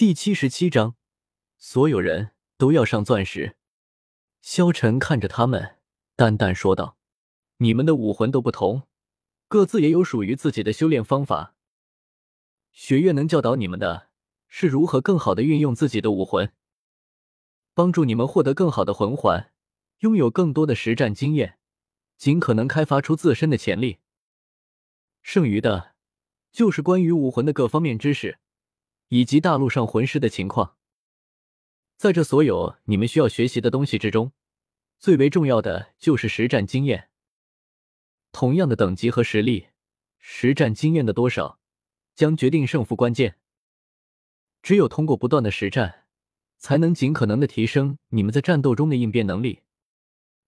第七十七章，所有人都要上钻石。萧晨看着他们，淡淡说道：“你们的武魂都不同，各自也有属于自己的修炼方法。学院能教导你们的，是如何更好的运用自己的武魂，帮助你们获得更好的魂环，拥有更多的实战经验，尽可能开发出自身的潜力。剩余的，就是关于武魂的各方面知识。”以及大陆上魂师的情况，在这所有你们需要学习的东西之中，最为重要的就是实战经验。同样的等级和实力，实战经验的多少将决定胜负关键。只有通过不断的实战，才能尽可能的提升你们在战斗中的应变能力。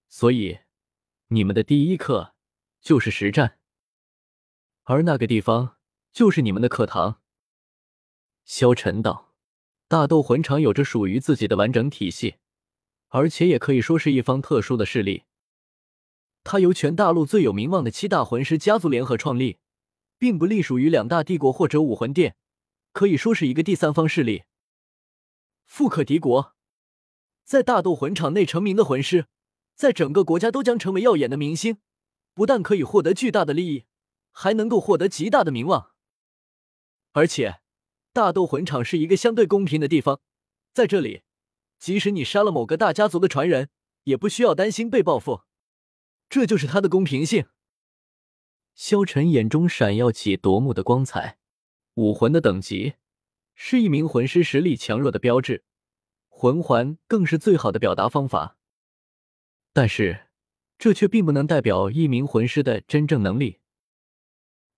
所以，你们的第一课就是实战，而那个地方就是你们的课堂。萧晨道：“大斗魂场有着属于自己的完整体系，而且也可以说是一方特殊的势力。它由全大陆最有名望的七大魂师家族联合创立，并不隶属于两大帝国或者武魂殿，可以说是一个第三方势力。富可敌国，在大斗魂场内成名的魂师，在整个国家都将成为耀眼的明星，不但可以获得巨大的利益，还能够获得极大的名望，而且。”大斗魂场是一个相对公平的地方，在这里，即使你杀了某个大家族的传人，也不需要担心被报复，这就是它的公平性。萧晨眼中闪耀起夺目的光彩，武魂的等级是一名魂师实力强弱的标志，魂环更是最好的表达方法。但是，这却并不能代表一名魂师的真正能力。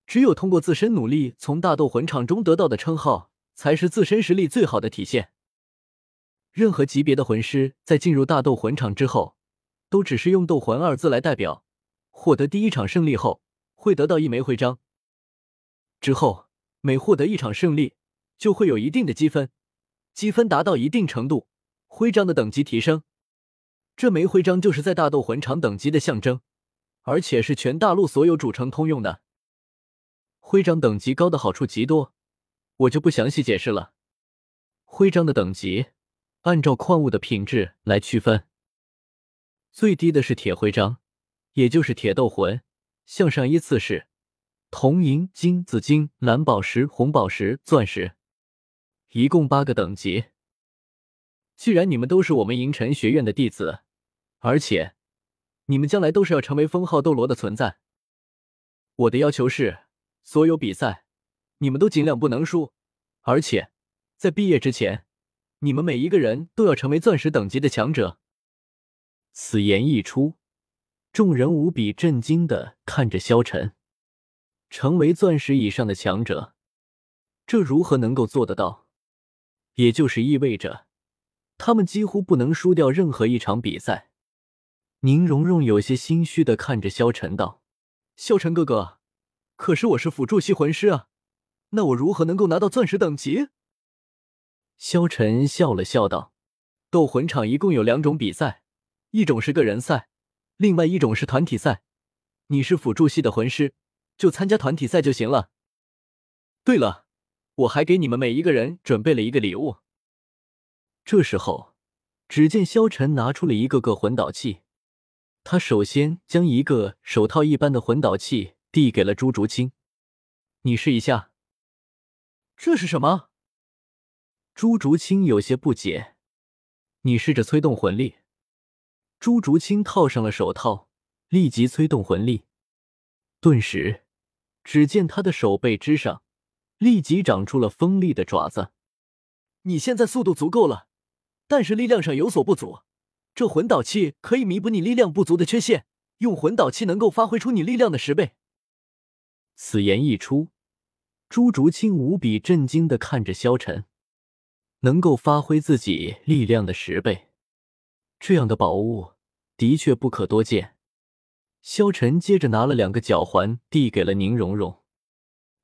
只有通过自身努力，从大斗魂场中得到的称号，才是自身实力最好的体现。任何级别的魂师在进入大斗魂场之后，都只是用“斗魂”二字来代表。获得第一场胜利后，会得到一枚徽章。之后每获得一场胜利，就会有一定的积分，积分达到一定程度，徽章的等级提升。这枚徽章就是在大斗魂场等级的象征，而且是全大陆所有主城通用的。徽章等级高的好处极多，我就不详细解释了。徽章的等级按照矿物的品质来区分，最低的是铁徽章，也就是铁斗魂，向上依次是铜、银、金、紫金、蓝宝石、红宝石、钻石，一共八个等级。既然你们都是我们银尘学院的弟子，而且你们将来都是要成为封号斗罗的存在，我的要求是。所有比赛，你们都尽量不能输，而且在毕业之前，你们每一个人都要成为钻石等级的强者。此言一出，众人无比震惊的看着萧晨，成为钻石以上的强者，这如何能够做得到？也就是意味着，他们几乎不能输掉任何一场比赛。宁荣荣有些心虚的看着萧晨道：“萧晨哥哥。”可是我是辅助系魂师啊，那我如何能够拿到钻石等级？萧晨笑了笑道：“斗魂场一共有两种比赛，一种是个人赛，另外一种是团体赛。你是辅助系的魂师，就参加团体赛就行了。对了，我还给你们每一个人准备了一个礼物。”这时候，只见萧晨拿出了一个个魂导器，他首先将一个手套一般的魂导器。递给了朱竹清，你试一下。这是什么？朱竹清有些不解。你试着催动魂力。朱竹清套上了手套，立即催动魂力。顿时，只见他的手背之上立即长出了锋利的爪子。你现在速度足够了，但是力量上有所不足。这魂导器可以弥补你力量不足的缺陷，用魂导器能够发挥出你力量的十倍。此言一出，朱竹清无比震惊的看着萧晨，能够发挥自己力量的十倍，这样的宝物的确不可多见。萧晨接着拿了两个脚环，递给了宁荣荣：“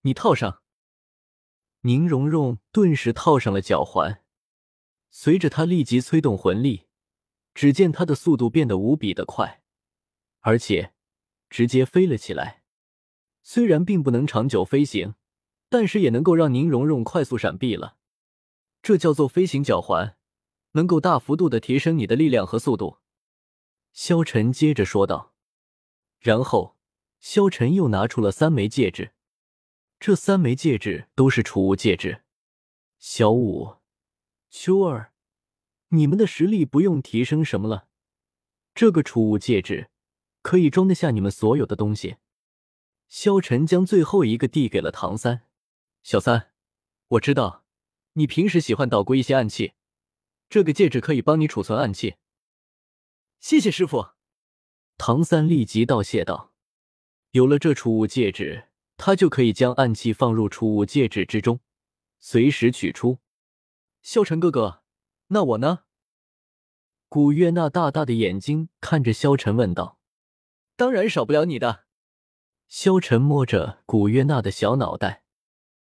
你套上。”宁荣荣顿时套上了脚环，随着他立即催动魂力，只见他的速度变得无比的快，而且直接飞了起来。虽然并不能长久飞行，但是也能够让宁荣荣快速闪避了。这叫做飞行脚环，能够大幅度的提升你的力量和速度。萧晨接着说道，然后萧晨又拿出了三枚戒指，这三枚戒指都是储物戒指。小五、秋儿，你们的实力不用提升什么了，这个储物戒指可以装得下你们所有的东西。萧晨将最后一个递给了唐三，小三，我知道你平时喜欢捣鼓一些暗器，这个戒指可以帮你储存暗器。谢谢师傅。唐三立即道谢道：“有了这储物戒指，他就可以将暗器放入储物戒指之中，随时取出。”萧晨哥哥，那我呢？古月娜大大的眼睛看着萧晨问道：“当然少不了你的。”萧晨摸着古月娜的小脑袋，